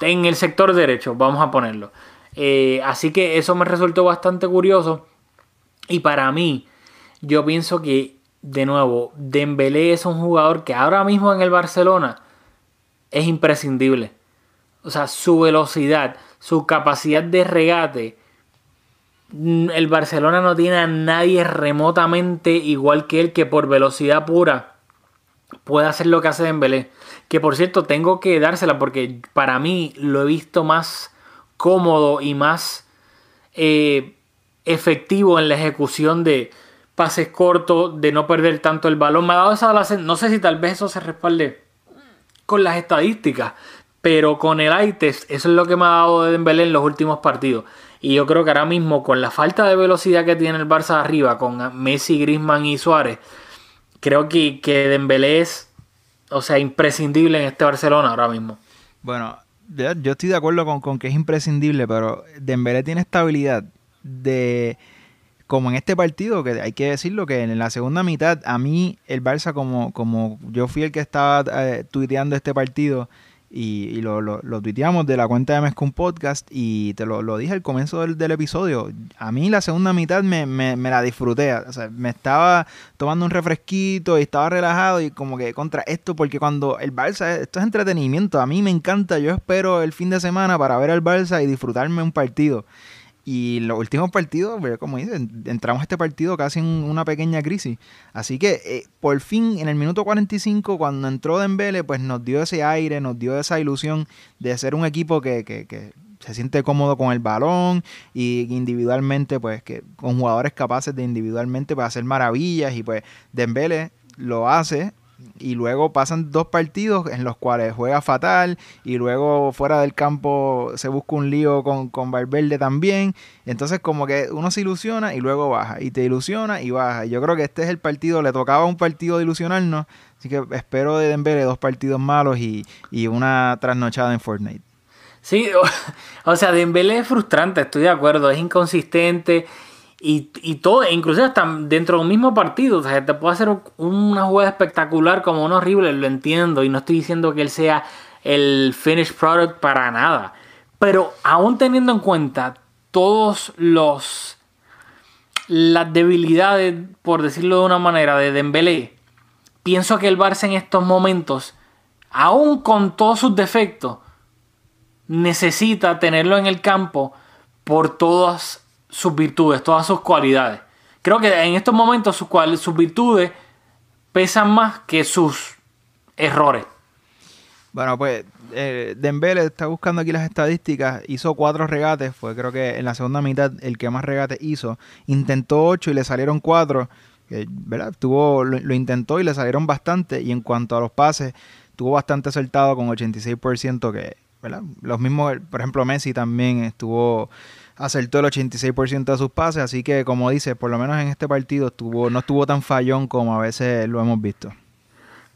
en el sector derecho, vamos a ponerlo. Eh, así que eso me resultó bastante curioso y para mí yo pienso que de nuevo Dembélé es un jugador que ahora mismo en el Barcelona es imprescindible o sea, su velocidad, su capacidad de regate. Mm, el Barcelona no tiene a nadie remotamente igual que él que por velocidad pura puede hacer lo que hace Dembélé. Que por cierto, tengo que dársela porque para mí lo he visto más cómodo y más eh, efectivo en la ejecución de pases cortos, de no perder tanto el balón. Me ha dado esa no sé si tal vez eso se respalde con las estadísticas, pero con el eye test, eso es lo que me ha dado de Dembélé en los últimos partidos. Y yo creo que ahora mismo, con la falta de velocidad que tiene el Barça arriba, con Messi, Griezmann y Suárez, creo que, que Dembélé es, o sea, imprescindible en este Barcelona ahora mismo. Bueno, yo estoy de acuerdo con, con que es imprescindible, pero Dembélé tiene estabilidad de como en este partido, que hay que decirlo que en la segunda mitad, a mí el Barça, como, como yo fui el que estaba eh, tuiteando este partido, y, lo, lo, lo, tuiteamos de la cuenta de Mezcum Podcast y te lo, dije al comienzo del, episodio. A mí la segunda mitad me, me, me, la disfruté. O sea, me estaba tomando un refresquito y estaba relajado y como que contra esto, porque cuando el Barça, esto es entretenimiento, a mí me encanta. Yo espero el fin de semana para ver al Barça y disfrutarme un partido. Y los últimos partidos, como dicen, entramos a este partido casi en una pequeña crisis. Así que eh, por fin en el minuto 45, cuando entró Dembele, pues nos dio ese aire, nos dio esa ilusión de ser un equipo que, que, que se siente cómodo con el balón y individualmente, pues que con jugadores capaces de individualmente pues, hacer maravillas y pues Dembele lo hace y luego pasan dos partidos en los cuales juega fatal y luego fuera del campo se busca un lío con, con Valverde también. Entonces como que uno se ilusiona y luego baja y te ilusiona y baja. Yo creo que este es el partido, le tocaba un partido de ilusionarnos, así que espero de Dembele dos partidos malos y, y una trasnochada en Fortnite. Sí, o, [LAUGHS] o sea, Dembélé es frustrante, estoy de acuerdo, es inconsistente y, y todo, inclusive hasta dentro de un mismo partido, o sea, te puede hacer una jugada espectacular como un horrible, lo entiendo, y no estoy diciendo que él sea el finished product para nada, pero aún teniendo en cuenta todos los las debilidades, por decirlo de una manera, de Dembélé, pienso que el Barça en estos momentos, aún con todos sus defectos, necesita tenerlo en el campo por todas sus virtudes, todas sus cualidades. Creo que en estos momentos sus, sus virtudes pesan más que sus errores. Bueno, pues eh, Dembele está buscando aquí las estadísticas. Hizo cuatro regates. Fue creo que en la segunda mitad el que más regates hizo. Intentó ocho y le salieron cuatro. ¿verdad? Tuvo, lo, lo, intentó y le salieron bastante. Y en cuanto a los pases, tuvo bastante acertado con 86% que, ¿verdad? Los mismos, por ejemplo, Messi también estuvo acertó el 86% de sus pases, así que como dice, por lo menos en este partido estuvo no estuvo tan fallón como a veces lo hemos visto.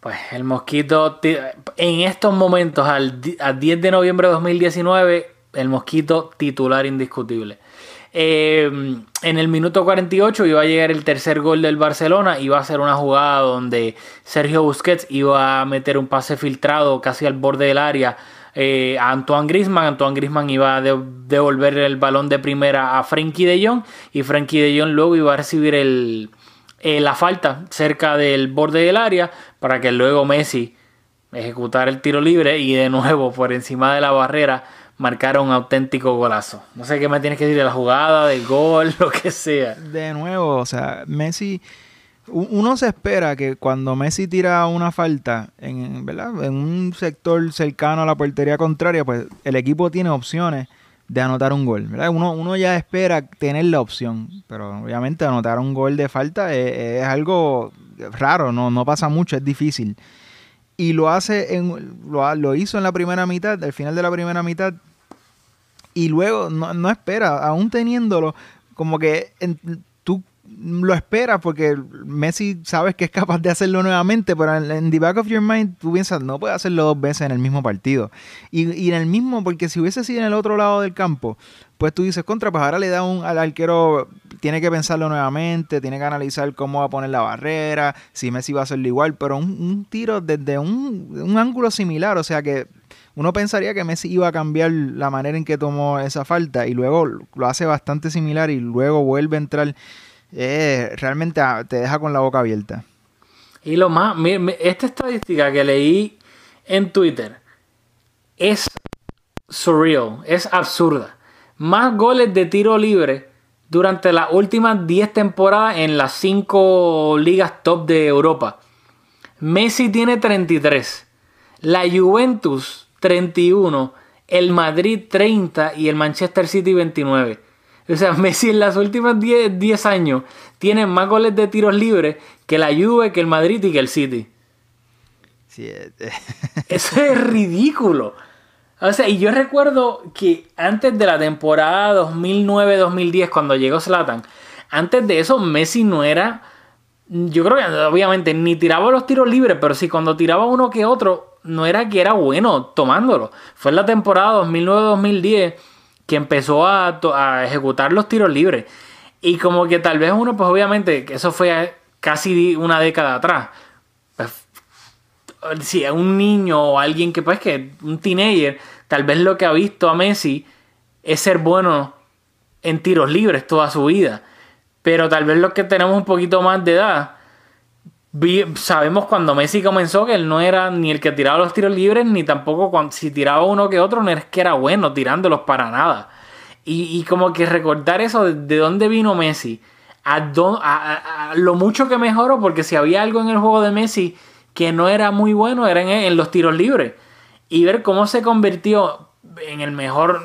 Pues el Mosquito, en estos momentos, al, al 10 de noviembre de 2019, el Mosquito titular indiscutible. Eh, en el minuto 48 iba a llegar el tercer gol del Barcelona. Iba a ser una jugada donde Sergio Busquets iba a meter un pase filtrado casi al borde del área eh, a Antoine Grisman. Antoine Grisman iba a de devolver el balón de primera a Frenkie de Jong. Y Frenkie de Jong luego iba a recibir el, eh, la falta cerca del borde del área para que luego Messi ejecutara el tiro libre y de nuevo por encima de la barrera marcara un auténtico golazo. No sé qué me tienes que decir de la jugada, del gol, [LAUGHS] lo que sea. De nuevo, o sea, Messi, uno se espera que cuando Messi tira una falta en, ¿verdad? en un sector cercano a la portería contraria, pues el equipo tiene opciones de anotar un gol. ¿verdad? Uno, uno ya espera tener la opción, pero obviamente anotar un gol de falta es, es algo raro, no, no pasa mucho, es difícil. Y lo hace en, lo, hizo en la primera mitad, al final de la primera mitad, y luego no, no espera, aún teniéndolo, como que en, lo esperas porque Messi sabes que es capaz de hacerlo nuevamente, pero en, en, the back of your mind tú piensas, no puede hacerlo dos veces en el mismo partido. Y, y, en el mismo, porque si hubiese sido en el otro lado del campo, pues tú dices, contra, pues ahora le da un al arquero, tiene que pensarlo nuevamente, tiene que analizar cómo va a poner la barrera, si Messi va a hacerlo igual, pero un, un tiro desde un, un ángulo similar, o sea que uno pensaría que Messi iba a cambiar la manera en que tomó esa falta y luego lo hace bastante similar y luego vuelve a entrar. Eh, realmente te deja con la boca abierta. Y lo más, esta estadística que leí en Twitter es surreal, es absurda. Más goles de tiro libre durante las últimas 10 temporadas en las 5 ligas top de Europa. Messi tiene 33. La Juventus 31, el Madrid 30 y el Manchester City 29. O sea, [LAUGHS] Messi en las últimas 10, 10 años tiene más goles de tiros libres que la Juve, que el Madrid y que el City. Sí, [LAUGHS] Eso es ridículo. O sea, y yo recuerdo que antes de la temporada 2009-2010, cuando llegó Zlatan, antes de eso Messi no era... Yo creo que obviamente ni tiraba los tiros libres, pero sí cuando tiraba uno que otro, no era que era bueno tomándolo. Fue en la temporada 2009-2010 que empezó a, a, ejecutar los tiros libres. Y como que tal vez uno, pues obviamente, que eso fue casi una década atrás. Pues, si es un niño o alguien que, pues, que un teenager, tal vez lo que ha visto a Messi es ser bueno en tiros libres toda su vida. Pero tal vez los que tenemos un poquito más de edad, sabemos cuando Messi comenzó que él no era ni el que tiraba los tiros libres, ni tampoco cuando, si tiraba uno que otro, no es que era bueno tirándolos para nada. Y, como que recordar eso, de, de dónde vino Messi, a, a- lo mucho que mejoró, porque si había algo en el juego de Messi que no era muy bueno, era en, los tiros libres. Y ver cómo se convirtió en el mejor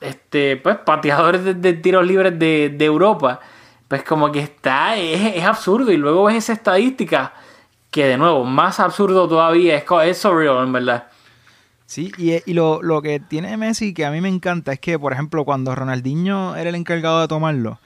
este, pues, pateador de, tiros libres de Europa, pues como que está, es, absurdo. Y luego ves esa estadística que de nuevo, más absurdo todavía, es, es surreal en verdad. Sí, y, y lo, lo que tiene Messi que a mí me encanta es que, por ejemplo, cuando Ronaldinho era el encargado de tomarlo,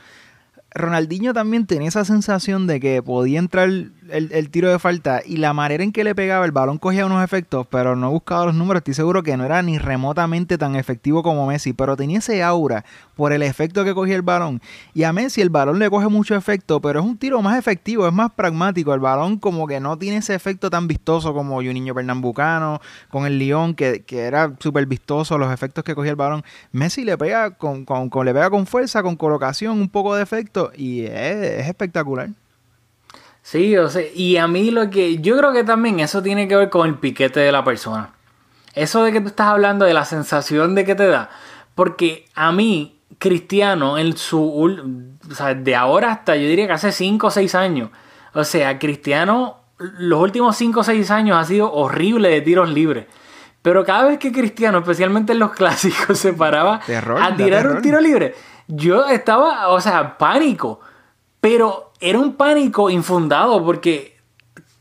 Ronaldinho también tenía esa sensación de que podía entrar el, tiro de falta y la manera en que le pegaba el balón cogía unos efectos, pero no buscaba los números. Estoy seguro que no era ni remotamente tan efectivo como Messi, pero tenía ese aura por el efecto que cogía el balón. Y a Messi el balón le coge mucho efecto, pero es un tiro más efectivo, es más pragmático. El balón como que no tiene ese efecto tan vistoso como Juninho Pernambucano con el que, que era súper vistoso los efectos que cogía el balón. Messi le pega con, con- con- le pega con fuerza, con colocación, un poco de efecto y es, es espectacular. Sí, o sea, y a mí lo que yo creo que también eso tiene que ver con el piquete de la persona. Eso de que tú estás hablando de la sensación de que te da, porque a mí Cristiano en su o sea, de ahora hasta yo diría que hace 5 o 6 años. O sea, Cristiano los últimos 5 o 6 años ha sido horrible de tiros libres. Pero cada vez que Cristiano, especialmente en los [LAUGHS] clásicos, se paraba Terror, a tirar un tiro libre, yo estaba, o sea, pánico. Pero era un pánico infundado porque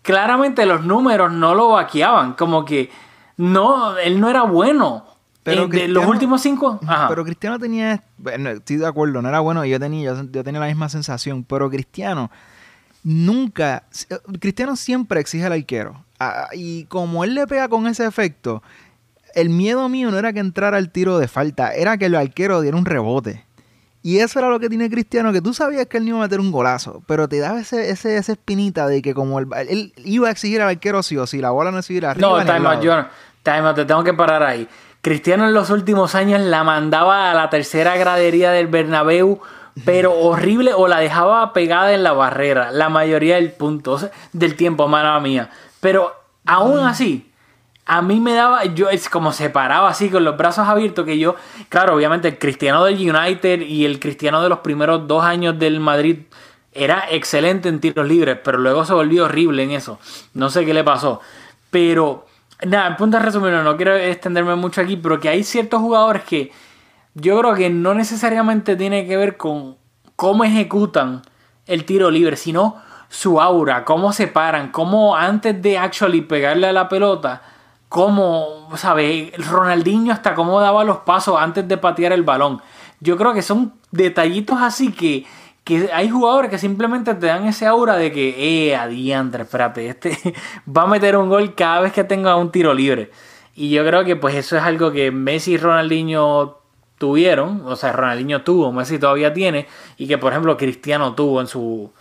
claramente los números no lo vaqueaban. Como que no, él no era bueno. Pero En- de los últimos cinco. Ajá. Pero Cristiano tenía, bueno, estoy de acuerdo, no era bueno, yo tenía, yo, yo tenía la misma sensación, pero Cristiano nunca, Cristiano siempre exige al arquero. Ah, y como él le pega con ese efecto, el miedo mío no era que entrara el tiro de falta, era que el arquero diera un rebote. Y eso era lo que tiene Cristiano, que tú sabías que él no iba a meter un golazo, pero te daba ese, ese, esa espinita de que como él, él iba a exigir al arquero sí o sí, la bola no se iba arriba. no, time out. John. Time out, te tengo que parar ahí. Cristiano en los últimos años la mandaba a la tercera gradería del Bernabéu, pero horrible, o la dejaba pegada en la barrera, la mayoría del punto, del tiempo, mala mía. Pero aún así, a mí me daba, yo es como se paraba así con los brazos abiertos que yo, claro, obviamente el cristiano del United y el cristiano de los primeros dos años del Madrid era excelente en tiros libres, pero luego se volvió horrible en eso. No sé qué le pasó. Pero, nada, en punto de resumirlo, no quiero extenderme mucho aquí, pero que hay ciertos jugadores que yo creo que no necesariamente tiene que ver con cómo ejecutan el tiro libre, sino su aura, cómo se paran, cómo antes de actually pegarle a la pelota, cómo, ¿sabes? Ronaldinho hasta cómo daba los pasos antes de patear el balón. Yo creo que son detallitos así que, que hay jugadores que simplemente te dan ese aura de que, eh, adiantre, espérate, este [LAUGHS] va a meter un gol cada vez que tenga un tiro libre. Y yo creo que pues eso es algo que Messi y Ronaldinho tuvieron, o sea, Ronaldinho tuvo, Messi todavía tiene, y que por ejemplo Cristiano tuvo en su,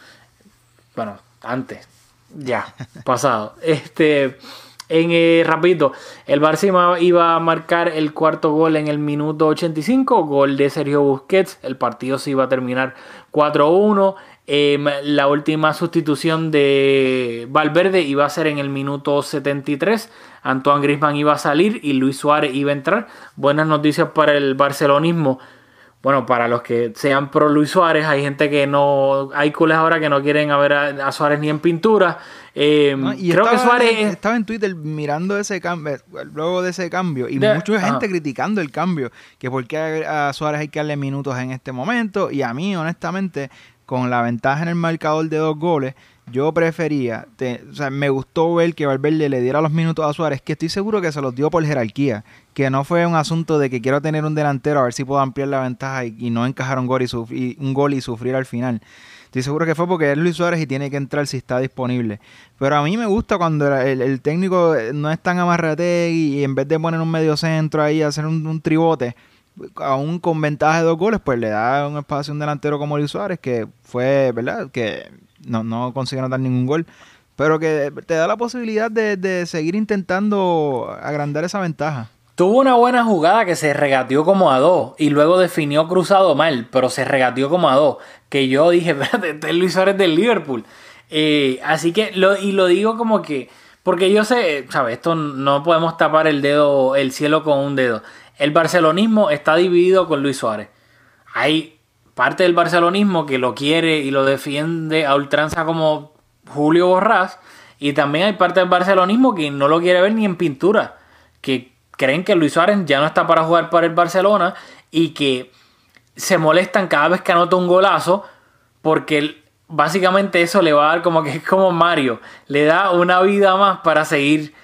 bueno, antes, ya, [LAUGHS] pasado. Este, en eh, rapidito, el Barça iba, a marcar el cuarto gol en el minuto 85, gol de Sergio Busquets, el partido se iba a terminar 4-1. Em, la última sustitución de Valverde iba a ser en el minuto 73. Antoine Griezmann iba a salir y Luis Suárez iba a entrar. Buenas noticias para el barcelonismo. Bueno, para los que sean pro Luis Suárez, hay gente que no. Hay culés ahora que no quieren a ver a, a Suárez ni en pintura. Eh, No, y creo que Suárez. en- estaba en Twitter mirando ese cambio, luego de ese cambio, y De- mucha gente criticando el cambio, que por qué a Suárez hay que darle minutos en este momento, y a mí, honestamente, con la ventaja en el marcador de dos goles, yo prefería, te- o sea, me gustó ver que Valverde le diera los minutos a Suárez, que estoy seguro que se los dio por jerarquía, que no fue un asunto de que quiero tener un delantero a ver si puedo ampliar la ventaja y, no encajar un gol y, suf- y- un gol y sufrir al final. Estoy seguro que fue porque es Luis Suárez y tiene que entrar si está disponible. Pero a mí me gusta cuando el, técnico no es tan amarrate y, en vez de poner un medio centro ahí, hacer un, un tribote, aún con ventaja de dos goles, pues le da un espacio a un delantero como Luis Suárez, que fue, ¿verdad? Que no, no consiguió anotar ningún gol. Pero que te da la posibilidad de, de seguir intentando agrandar esa ventaja. Tuvo una buena jugada que se regateó como a dos y luego definió cruzado mal, pero se regateó como a dos. Que yo dije, [LAUGHS] espérate, este es Luis Suárez del Liverpool. Eh, así que, lo, y lo digo como que, porque yo sé, ¿sabes? Esto no podemos tapar el dedo, el cielo con un dedo. El barcelonismo está dividido con Luis Suárez. hay parte del barcelonismo que lo quiere y lo defiende a ultranza como Julio Borrás, y también hay parte del barcelonismo que no lo quiere ver ni en pintura, que creen que Luis Suárez ya no está para jugar para el Barcelona y que se molestan cada vez que anota un golazo porque básicamente eso le va a dar como que es como Mario, le da una vida más para seguir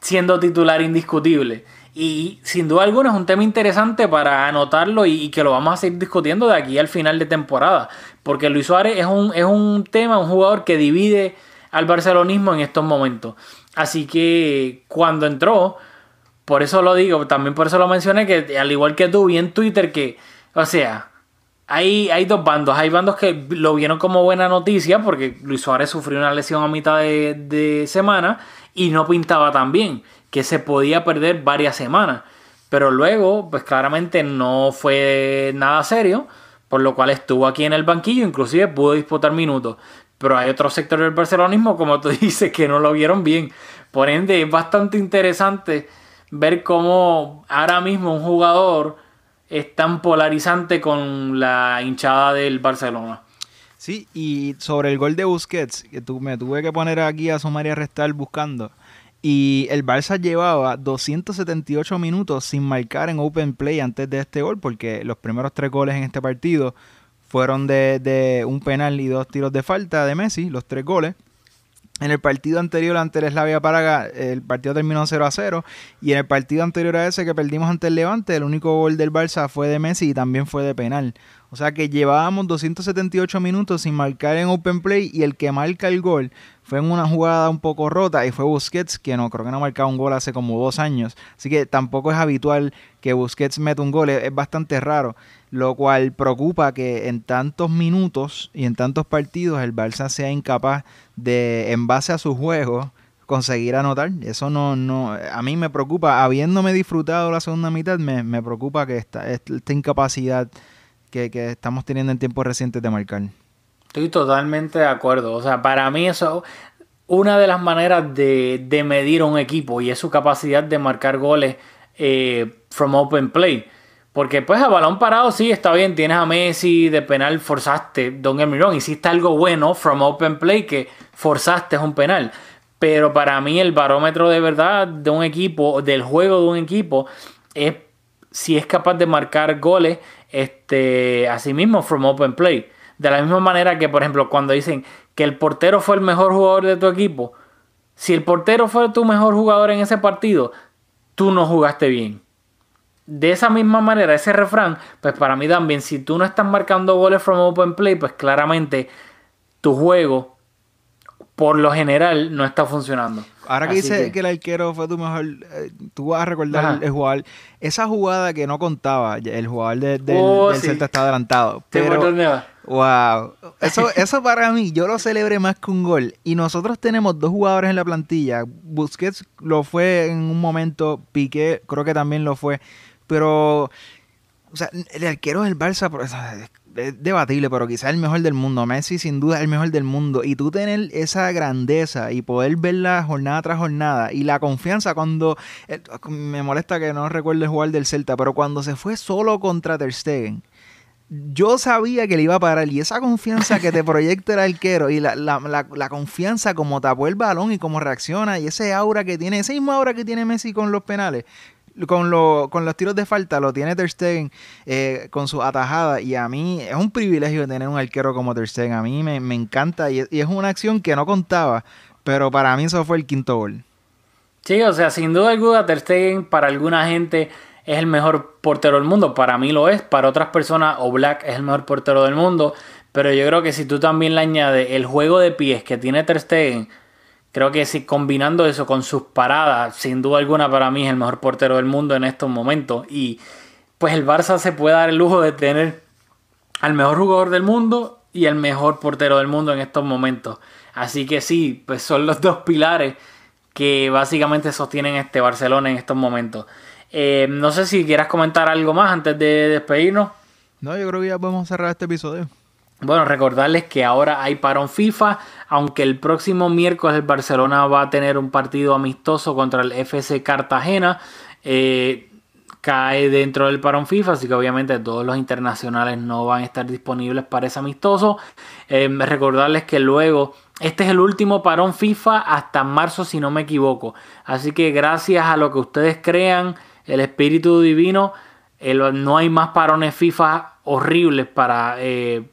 siendo titular indiscutible. Y sin duda alguna es un tema interesante para anotarlo y, que lo vamos a seguir discutiendo de aquí al final de temporada. Porque Luis Suárez es un, es un tema, un jugador que divide al barcelonismo en estos momentos. Así que cuando entró, por eso lo digo, también por eso lo mencioné, que al igual que tú vi en Twitter que, o sea, hay, hay dos bandos. Hay bandos que lo vieron como buena noticia porque Luis Suárez sufrió una lesión a mitad de, de semana y no pintaba tan bien, que se podía perder varias semanas. Pero luego, pues claramente no fue nada serio, por lo cual estuvo aquí en el banquillo, inclusive pudo disputar minutos. Pero hay otros sectores del barcelonismo, como tú [LAUGHS] dices, que no lo vieron bien. Por ende, es bastante interesante ver cómo ahora mismo un jugador es tan polarizante con la hinchada del Barcelona. Sí, y sobre el gol de Busquets, que tú, me tuve que poner aquí a sumar y restar buscando. Y el Barça llevaba 278 minutos sin marcar en open play antes de este gol, porque los primeros tres goles en este partido fueron de un penal y dos tiros de falta de Messi, los tres goles. En el partido anterior ante el Slavia Praga, el partido terminó 0 a 0. Y en el partido anterior a ese que perdimos ante el Levante, el único gol del Barça fue de Messi y también fue de penal. O sea que llevábamos 278 minutos sin marcar en open play y el que marca el gol fue en una jugada un poco rota y fue Busquets, que no creo que no ha marcado un gol hace como dos años. Así que tampoco es habitual que Busquets meta un gol, es, bastante raro. Lo cual preocupa que en tantos minutos y en tantos partidos el Barça sea incapaz de, en base a su juego, conseguir anotar. Eso no, no, a mí me preocupa. Habiéndome disfrutado la segunda mitad, me, me preocupa que esta, esta incapacidad que, que estamos teniendo en tiempos recientes de marcar. Estoy totalmente de acuerdo. O sea, para mí eso una de las maneras de, de medir a un equipo y es su capacidad de marcar goles eh, from open play. Porque pues a balón parado sí está bien, tienes a Messi, de penal forzaste, Don get hiciste algo bueno from open play que forzaste un penal. Pero para mí el barómetro de verdad de un equipo, del juego de un equipo, es si es capaz de marcar goles este, a sí mismo from open play. De la misma manera que, por ejemplo, cuando dicen que el portero fue el mejor jugador de tu equipo, si el portero fue tu mejor jugador en ese partido, tú no jugaste bien. De esa misma manera, ese refrán, pues para mí también, si tú no estás marcando goles from open play, pues claramente tu juego, por lo general, no está funcionando. Ahora que dice que... el arquero fue tu mejor, eh, tú vas a recordar el, jugador, esa jugada que no contaba, el jugador del oh, Celta está adelantado. Pero, wow, eso, [LAUGHS] eso para mí, yo lo celebré más que un gol. Y nosotros tenemos dos jugadores en la plantilla. Busquets lo fue en un momento, Piqué creo que también lo fue. Pero, o sea, el arquero del Barça, es debatible, pero quizás el mejor del mundo. Messi sin duda es el mejor del mundo. Y tú tener esa grandeza y poder verla jornada tras jornada y la confianza cuando... Eh, me molesta que no recuerde jugar del Celta, pero cuando se fue solo contra Ter Stegen, yo sabía que le iba a parar y esa confianza que te [LAUGHS] proyecta el arquero y la, la, la, confianza como tapó el balón y cómo reacciona y ese aura que tiene, ese mismo aura que tiene Messi con los penales, con, con los tiros de falta lo tiene Ter Stegen eh, con su atajada y a mí es un privilegio tener un arquero como Ter Stegen. A mí me, encanta y, es una acción que no contaba, pero para mí eso fue el quinto gol. Sí, o sea, sin duda alguna Ter Stegen para alguna gente es el mejor portero del mundo. Para mí lo es, para otras personas o Black es el mejor portero del mundo. Pero yo creo que si tú también le añades el juego de pies que tiene Ter Stegen Creo que si combinando eso con sus paradas, sin duda alguna para mí es el mejor portero del mundo en estos momentos. Y pues el Barça se puede dar el lujo de tener al mejor jugador del mundo y el mejor portero del mundo en estos momentos. Así que sí, pues son los dos pilares que básicamente sostienen este Barcelona en estos momentos. Eh, no sé si quieras comentar algo más antes de despedirnos. No, yo creo que ya podemos cerrar este episodio. Bueno, recordarles que ahora hay parón FIFA, aunque el próximo miércoles el Barcelona va a tener un partido amistoso contra el FC Cartagena. Eh, cae dentro del parón FIFA, así que obviamente todos los internacionales no van a estar disponibles para ese amistoso. Eh, recordarles que luego, este es el último parón FIFA hasta marzo, si no me equivoco. Así que gracias a lo que ustedes crean, el espíritu divino, no hay más parones FIFA horribles para eh,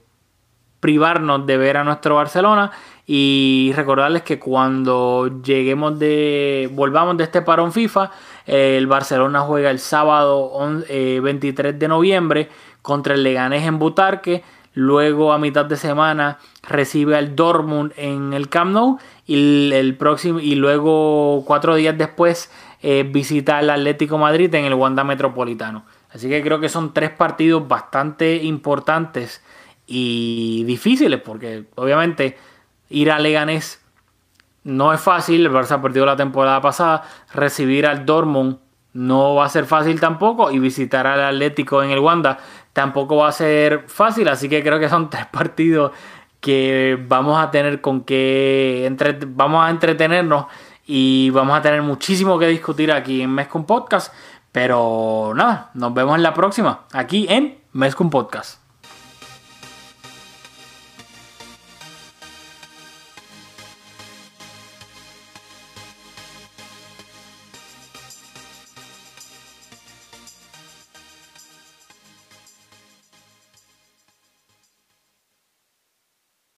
privarnos de ver a nuestro Barcelona. Y recordarles que cuando lleguemos de. volvamos de este parón FIFA, el Barcelona juega el sábado 23 eh, de noviembre contra el Leganés en Butarque. Luego a mitad de semana recibe al Dortmund en el Camp Nou y el próximo y luego cuatro días después eh, visita al Atlético Madrid en el Wanda Metropolitano. Así que creo que son tres partidos bastante importantes y difíciles porque obviamente ir a Leganés no es fácil, el Barça ha perdido la temporada pasada, recibir al Dortmund no va a ser fácil tampoco y visitar al Atlético en el Wanda tampoco va a ser fácil, así que creo que son [LAUGHS] tres partidos que vamos a tener con que entre, vamos a entretenernos y vamos a tener muchísimo que discutir aquí en Mezcum Podcast, pero nada, nos vemos en la próxima, aquí en Mezcum Podcast.